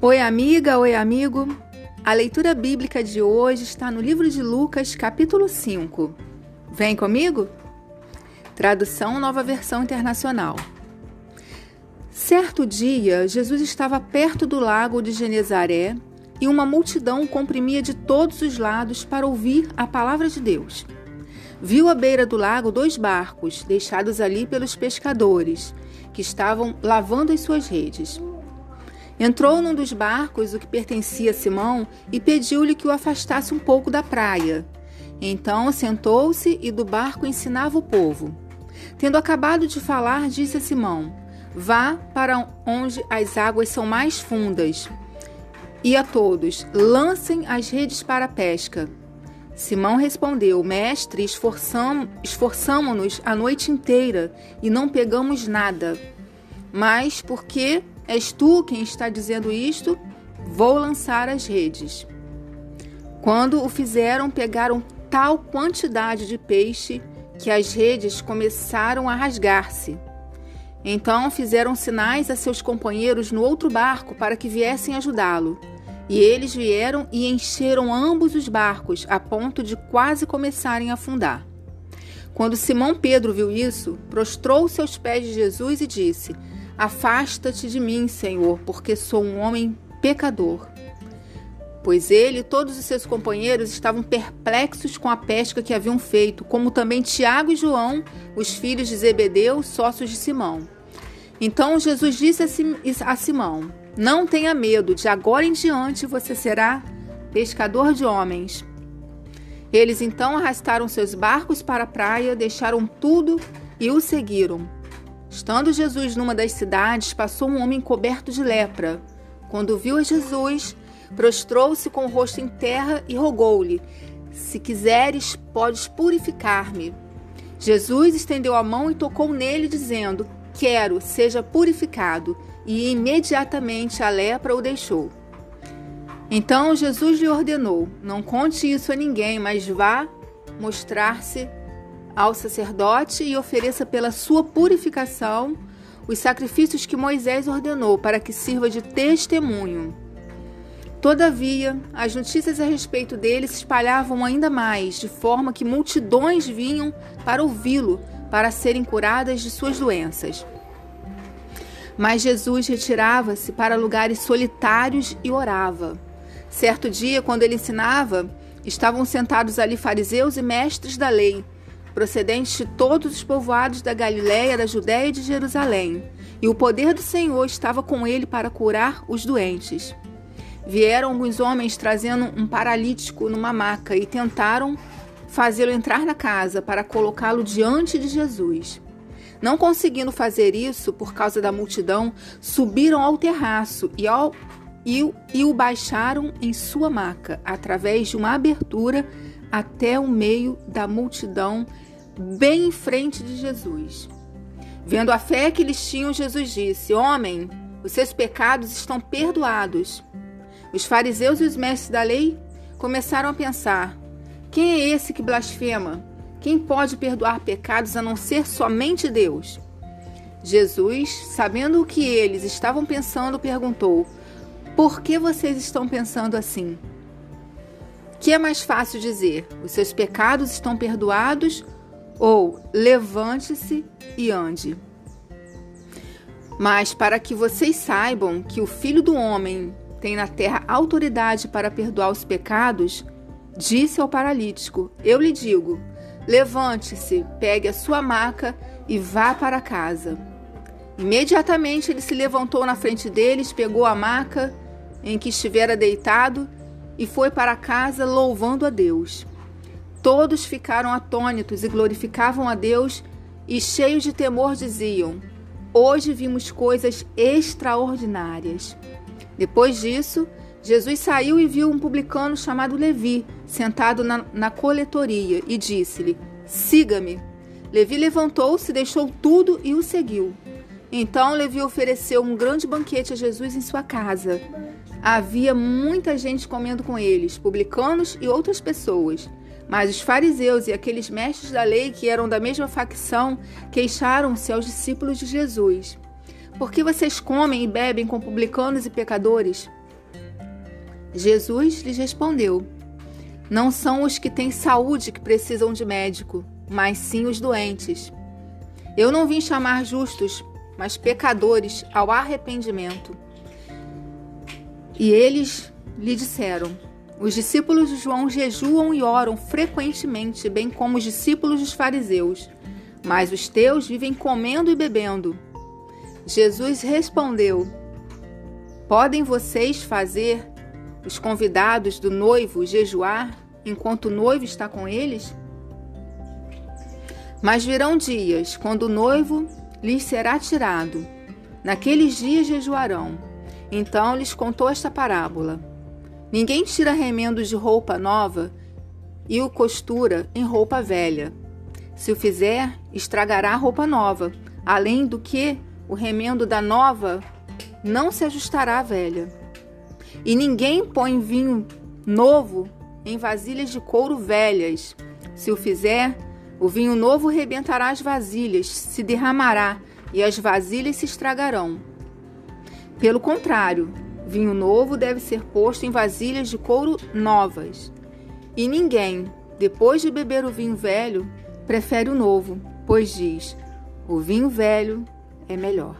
Oi, amiga, oi, amigo. A leitura bíblica de hoje está no livro de Lucas, capítulo 5. Vem comigo? Tradução Nova Versão Internacional. Certo dia, Jesus estava perto do lago de Genezaré e uma multidão comprimia de todos os lados para ouvir a palavra de Deus. Viu à beira do lago dois barcos, deixados ali pelos pescadores, que estavam lavando as suas redes. Entrou num dos barcos, o que pertencia a Simão, e pediu-lhe que o afastasse um pouco da praia. Então sentou-se e do barco ensinava o povo. Tendo acabado de falar, disse a Simão: Vá para onde as águas são mais fundas. E a todos: lancem as redes para a pesca. Simão respondeu: Mestre, esforçamo-nos a noite inteira e não pegamos nada. Mas porque És tu quem está dizendo isto? Vou lançar as redes. Quando o fizeram, pegaram tal quantidade de peixe que as redes começaram a rasgar-se. Então fizeram sinais a seus companheiros no outro barco para que viessem ajudá-lo. E eles vieram e encheram ambos os barcos, a ponto de quase começarem a afundar. Quando Simão Pedro viu isso, prostrou-se aos pés de Jesus e disse: Afasta-te de mim, Senhor, porque sou um homem pecador. Pois ele e todos os seus companheiros estavam perplexos com a pesca que haviam feito, como também Tiago e João, os filhos de Zebedeu, sócios de Simão. Então Jesus disse a Simão: Não tenha medo, de agora em diante você será pescador de homens. Eles então arrastaram seus barcos para a praia, deixaram tudo e o seguiram. Estando Jesus numa das cidades, passou um homem coberto de lepra. Quando viu a Jesus, prostrou-se com o rosto em terra e rogou-lhe: Se quiseres, podes purificar-me. Jesus estendeu a mão e tocou nele, dizendo: Quero, seja purificado. E imediatamente a lepra o deixou. Então Jesus lhe ordenou: Não conte isso a ninguém, mas vá mostrar-se ao sacerdote e ofereça pela sua purificação os sacrifícios que Moisés ordenou para que sirva de testemunho. Todavia, as notícias a respeito dele se espalhavam ainda mais, de forma que multidões vinham para ouvi-lo, para serem curadas de suas doenças. Mas Jesus retirava-se para lugares solitários e orava. Certo dia, quando ele ensinava, estavam sentados ali fariseus e mestres da lei procedentes de todos os povoados da Galiléia, da Judéia e de Jerusalém. E o poder do Senhor estava com ele para curar os doentes. Vieram alguns homens trazendo um paralítico numa maca e tentaram fazê-lo entrar na casa para colocá-lo diante de Jesus. Não conseguindo fazer isso por causa da multidão, subiram ao terraço e, ao, e, e o baixaram em sua maca, através de uma abertura até o meio da multidão bem em frente de Jesus. Vendo a fé que eles tinham, Jesus disse: Homem, os seus pecados estão perdoados. Os fariseus e os mestres da lei começaram a pensar: Quem é esse que blasfema? Quem pode perdoar pecados a não ser somente Deus? Jesus, sabendo o que eles estavam pensando, perguntou: Por que vocês estão pensando assim? Que é mais fácil dizer: Os seus pecados estão perdoados ou levante-se e ande. Mas para que vocês saibam que o Filho do Homem tem na terra autoridade para perdoar os pecados, disse ao paralítico: Eu lhe digo, levante-se, pegue a sua maca e vá para casa. Imediatamente ele se levantou na frente deles, pegou a maca em que estivera deitado e foi para casa louvando a Deus. Todos ficaram atônitos e glorificavam a Deus e, cheios de temor, diziam: Hoje vimos coisas extraordinárias. Depois disso, Jesus saiu e viu um publicano chamado Levi sentado na, na coletoria e disse-lhe: Siga-me. Levi levantou-se, deixou tudo e o seguiu. Então Levi ofereceu um grande banquete a Jesus em sua casa. Havia muita gente comendo com eles, publicanos e outras pessoas. Mas os fariseus e aqueles mestres da lei que eram da mesma facção queixaram-se aos discípulos de Jesus: Por que vocês comem e bebem com publicanos e pecadores? Jesus lhes respondeu: Não são os que têm saúde que precisam de médico, mas sim os doentes. Eu não vim chamar justos, mas pecadores ao arrependimento. E eles lhe disseram: Os discípulos de João jejuam e oram frequentemente, bem como os discípulos dos fariseus, mas os teus vivem comendo e bebendo. Jesus respondeu: Podem vocês fazer os convidados do noivo jejuar enquanto o noivo está com eles? Mas virão dias quando o noivo lhes será tirado. Naqueles dias jejuarão. Então lhes contou esta parábola: Ninguém tira remendos de roupa nova e o costura em roupa velha. Se o fizer, estragará a roupa nova, além do que o remendo da nova não se ajustará à velha. E ninguém põe vinho novo em vasilhas de couro velhas. Se o fizer, o vinho novo rebentará as vasilhas, se derramará e as vasilhas se estragarão. Pelo contrário, vinho novo deve ser posto em vasilhas de couro novas. E ninguém, depois de beber o vinho velho, prefere o novo, pois diz: o vinho velho é melhor.